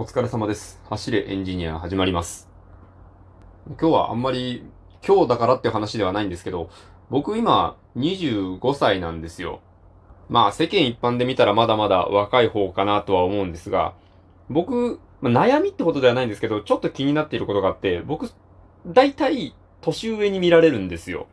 お疲れ様です。走れエンジニア始まります。今日はあんまり今日だからっていう話ではないんですけど、僕今25歳なんですよ。まあ世間一般で見たらまだまだ若い方かなとは思うんですが、僕、まあ悩みってことではないんですけど、ちょっと気になっていることがあって、僕、大体年上に見られるんですよ。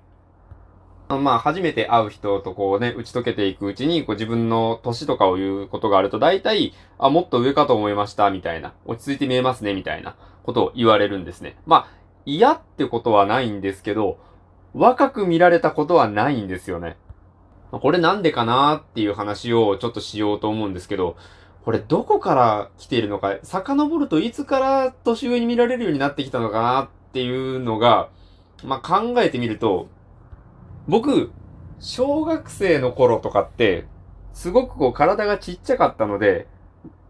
まあ、初めて会う人とこうね、打ち解けていくうちに、こう自分の年とかを言うことがあると、大体、あ、もっと上かと思いました、みたいな。落ち着いて見えますね、みたいなことを言われるんですね。まあ、嫌ってことはないんですけど、若く見られたことはないんですよね。これなんでかなっていう話をちょっとしようと思うんですけど、これどこから来ているのか、遡るといつから年上に見られるようになってきたのかなっていうのが、まあ、考えてみると、僕、小学生の頃とかって、すごくこう体がちっちゃかったので、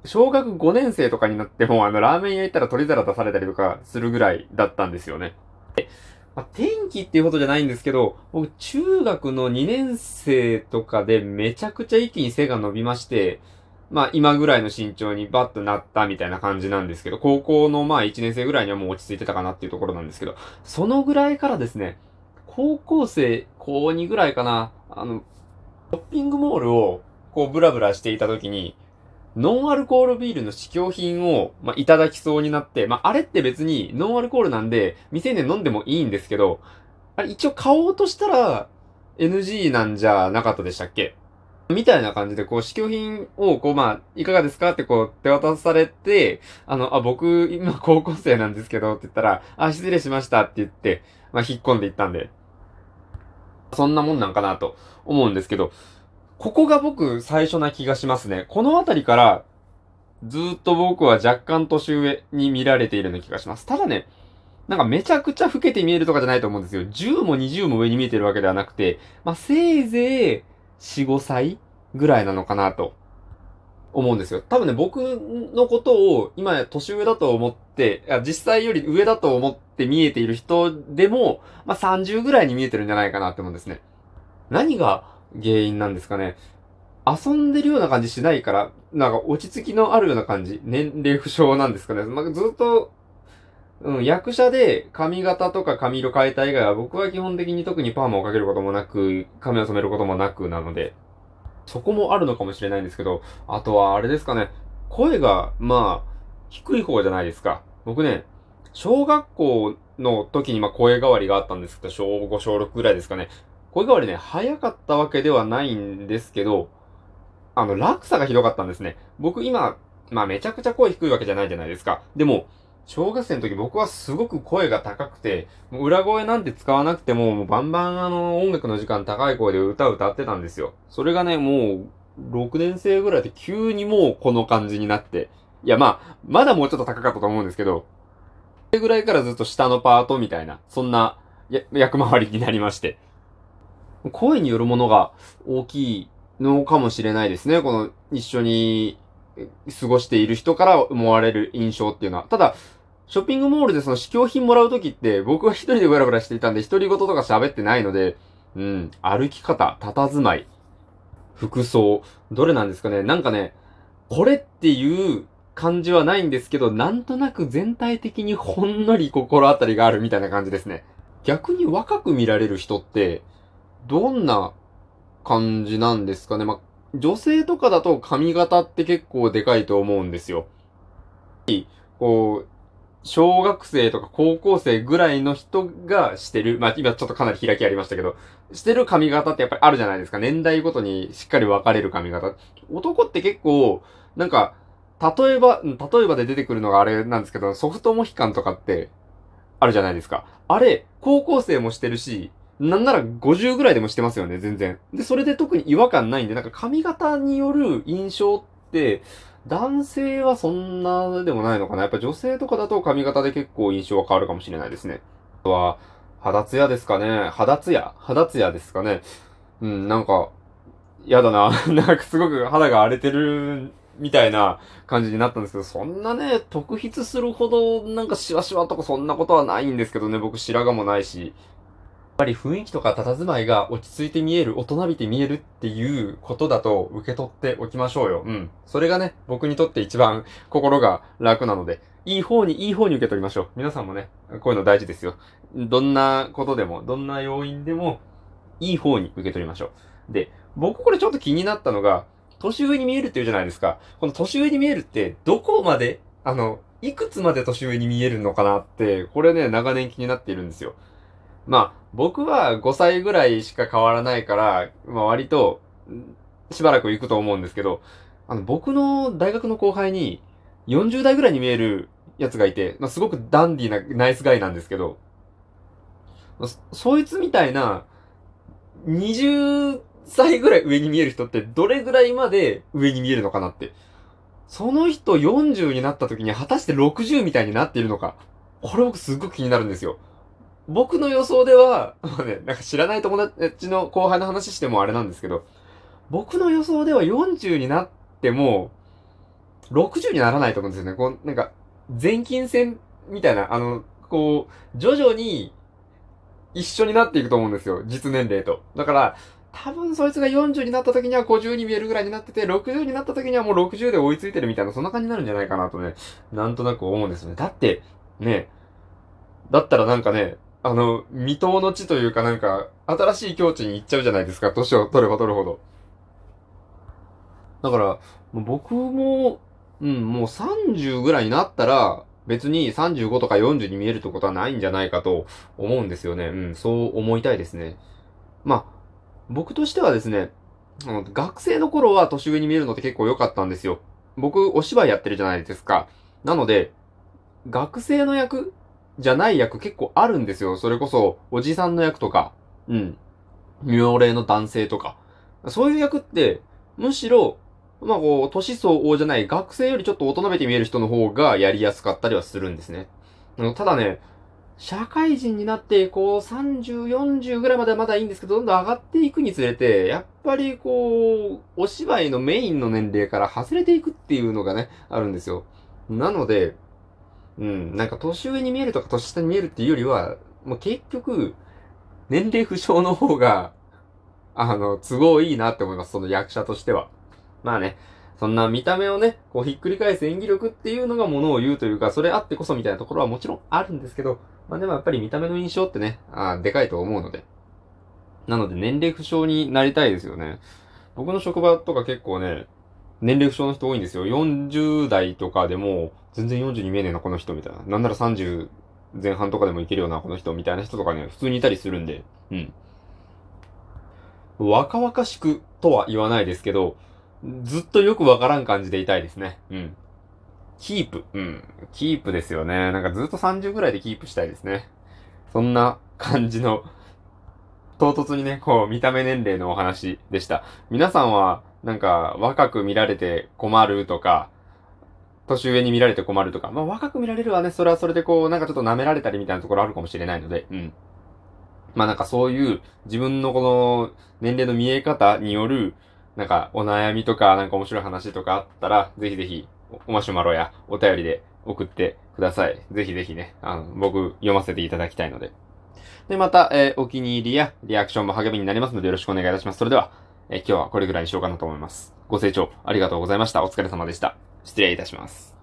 小学5年生とかになっても、あの、ラーメン屋行ったら取り皿出されたりとかするぐらいだったんですよね。でまあ、天気っていうことじゃないんですけど、僕、中学の2年生とかでめちゃくちゃ一気に背が伸びまして、まあ、今ぐらいの身長にバッとなったみたいな感じなんですけど、高校のまあ1年生ぐらいにはもう落ち着いてたかなっていうところなんですけど、そのぐらいからですね、高校生、高2ぐらいかな、あの、ショッピングモールをこうブラブラしていた時に、ノンアルコールビールの試供品を、まあ、いただきそうになって、まあ、あれって別にノンアルコールなんで、未成年飲んでもいいんですけど、あれ一応買おうとしたら NG なんじゃなかったでしたっけ？みたいな感じで、こう、試供品を、こう、まあ、いかがですかってこう、手渡されて、あの、あ、僕、今高校生なんですけど、って言ったら、あ、失礼しましたって言って、まあ、引っ込んでいったんで、そんなもんなんかなと思うんですけど、ここが僕最初な気がしますね。このあたりから、ずっと僕は若干年上に見られているような気がします。ただね、なんかめちゃくちゃ老けて見えるとかじゃないと思うんですよ。10も20も上に見えてるわけではなくて、まあ、せいぜい4、5歳ぐらいなのかなと思うんですよ。多分ね、僕のことを今年上だと思って、実際より上だと思っって見えている人でも、まあ、30ぐらいに見えてるんじゃないかなって思うんですね。何が原因なんですかね。遊んでるような感じしないから、なんか落ち着きのあるような感じ。年齢不詳なんですかね。まあ、ずっと、うん、役者で髪型とか髪色変えた以外は僕は基本的に特にパーマをかけることもなく、髪を染めることもなくなので、そこもあるのかもしれないんですけど、あとはあれですかね。声が、まあ、低い方じゃないですか。僕ね、小学校の時にまあ声変わりがあったんですけど、小5、小6ぐらいですかね。声変わりね、早かったわけではないんですけど、あの、落差がひどかったんですね。僕今、まあめちゃくちゃ声低いわけじゃないじゃないですか。でも、小学生の時僕はすごく声が高くて、もう裏声なんて使わなくても、もうバンバンあの、音楽の時間高い声で歌歌ってたんですよ。それがね、もう、6年生ぐらいで急にもうこの感じになって。いやまあ、まだもうちょっと高かったと思うんですけど、れぐらいからずっと下のパートみたいな、そんな、役回りになりまして。声によるものが大きいのかもしれないですね。この一緒に過ごしている人から思われる印象っていうのは。ただ、ショッピングモールでその試供品もらうときって僕は一人でブラブラしていたんで独り言とか喋ってないので、うん、歩き方、佇まい、服装、どれなんですかねなんかね、これっていう感じはないんですけど、なんとなく全体的にほんのり心当たりがあるみたいな感じですね。逆に若く見られる人って、どんな感じなんですかね。ま、女性とかだと髪型って結構でかいと思うんですよ。こう、小学生とか高校生ぐらいの人がしてる、まあ今ちょっとかなり開きありましたけど、してる髪型ってやっぱりあるじゃないですか。年代ごとにしっかり分かれる髪型。男って結構、なんか、例えば、例えばで出てくるのがあれなんですけど、ソフトモヒカンとかって、あるじゃないですか。あれ、高校生もしてるし、なんなら50ぐらいでもしてますよね、全然。で、それで特に違和感ないんで、なんか髪型による印象って、男性はそんなでもないのかな。やっぱ女性とかだと髪型で結構印象は変わるかもしれないですね。あとは、肌ツヤですかね。肌ツヤ？肌ツヤですかね。うん、なんか、やだな。なんかすごく肌が荒れてるみたいな感じになったんですけど、そんなね、特筆するほどなんかシワシワとかそんなことはないんですけどね。僕白髪もないし。やっぱり雰囲気とか佇まいが落ち着いて見える、大人びて見えるっていうことだと受け取っておきましょうよ。うん。それがね、僕にとって一番心が楽なので、いい方に、いい方に受け取りましょう。皆さんもね、こういうの大事ですよ。どんなことでも、どんな要因でも、いい方に受け取りましょう。で、僕これちょっと気になったのが、年上に見えるって言うじゃないですか。この年上に見えるって、どこまで、あの、いくつまで年上に見えるのかなって、これね、長年気になっているんですよ。まあ、僕は5歳ぐらいしか変わらないから、まあ割と、しばらく行くと思うんですけど、あの、僕の大学の後輩に、40代ぐらいに見えるやつがいて、まあ、すごくダンディーなナイスガイなんですけど、そ、そいつみたいな、20歳ぐらい上に見える人ってどれぐらいまで上に見えるのかなって。その人40になった時に果たして60みたいになっているのか。これ僕すっごく気になるんですよ。僕の予想では、まあね、なんか知らない友達の後輩の話してもあれなんですけど、僕の予想では40になっても、60にならないと思うんですよね。こう、なんか、前近戦みたいな、あの、こう、徐々に一緒になっていくと思うんですよ。実年齢と。だから、多分そいつが40になった時には50に見えるぐらいになってて、60になった時にはもう60で追いついてるみたいな、そんな感じになるんじゃないかなとね、なんとなく思うんですよね。だって、ね、だったらなんかね、あの、未踏の地というかなんか、新しい境地に行っちゃうじゃないですか、年を取れば取るほど。だから、僕も、うん、もう30ぐらいになったら、別に35とか40に見えるってことはないんじゃないかと思うんですよね。うん、そう思いたいですね。まあ、僕としてはですね、学生の頃は年上に見えるのって結構良かったんですよ。僕、お芝居やってるじゃないですか。なので、学生の役じゃない役結構あるんですよ。それこそ、おじさんの役とか、うん。妙齢の男性とか。そういう役って、むしろ、まあこう、年相応じゃない学生よりちょっと大人めて見える人の方がやりやすかったりはするんですね。ただね、社会人になって、こう、30、40ぐらいまではまだいいんですけど、どんどん上がっていくにつれて、やっぱりこう、お芝居のメインの年齢から外れていくっていうのがね、あるんですよ。なので、うん、なんか年上に見えるとか年下に見えるっていうよりは、もう結局、年齢不詳の方が、あの、都合いいなって思います、その役者としては。まあね、そんな見た目をね、こうひっくり返す演技力っていうのがものを言うというか、それあってこそみたいなところはもちろんあるんですけど、まあでもやっぱり見た目の印象ってね、あでかいと思うので。なので年齢不詳になりたいですよね。僕の職場とか結構ね、年齢不詳の人多いんですよ。40代とかでも、全然40に見えねえな、この人、みたいな。なんなら30前半とかでもいけるような、この人、みたいな人とかね、普通にいたりするんで、うん。若々しくとは言わないですけど、ずっとよくわからん感じでいたいですね。うん。キープ。うん。キープですよね。なんかずっと30ぐらいでキープしたいですね。そんな感じの、唐突にね、こう、見た目年齢のお話でした。皆さんは、なんか、若く見られて困るとか、年上に見られて困るとか、まあ若く見られるはね、それはそれでこう、なんかちょっと舐められたりみたいなところあるかもしれないので、うん。まあなんかそういう自分のこの年齢の見え方による、なんかお悩みとかなんか面白い話とかあったら、ぜひぜひおマシュマロやお便りで送ってください。ぜひぜひね、あの、僕読ませていただきたいので。で、また、えー、お気に入りやリアクションも励みになりますのでよろしくお願いいたします。それでは、えー、今日はこれぐらいにしようかなと思います。ご清聴ありがとうございました。お疲れ様でした。失礼いたします。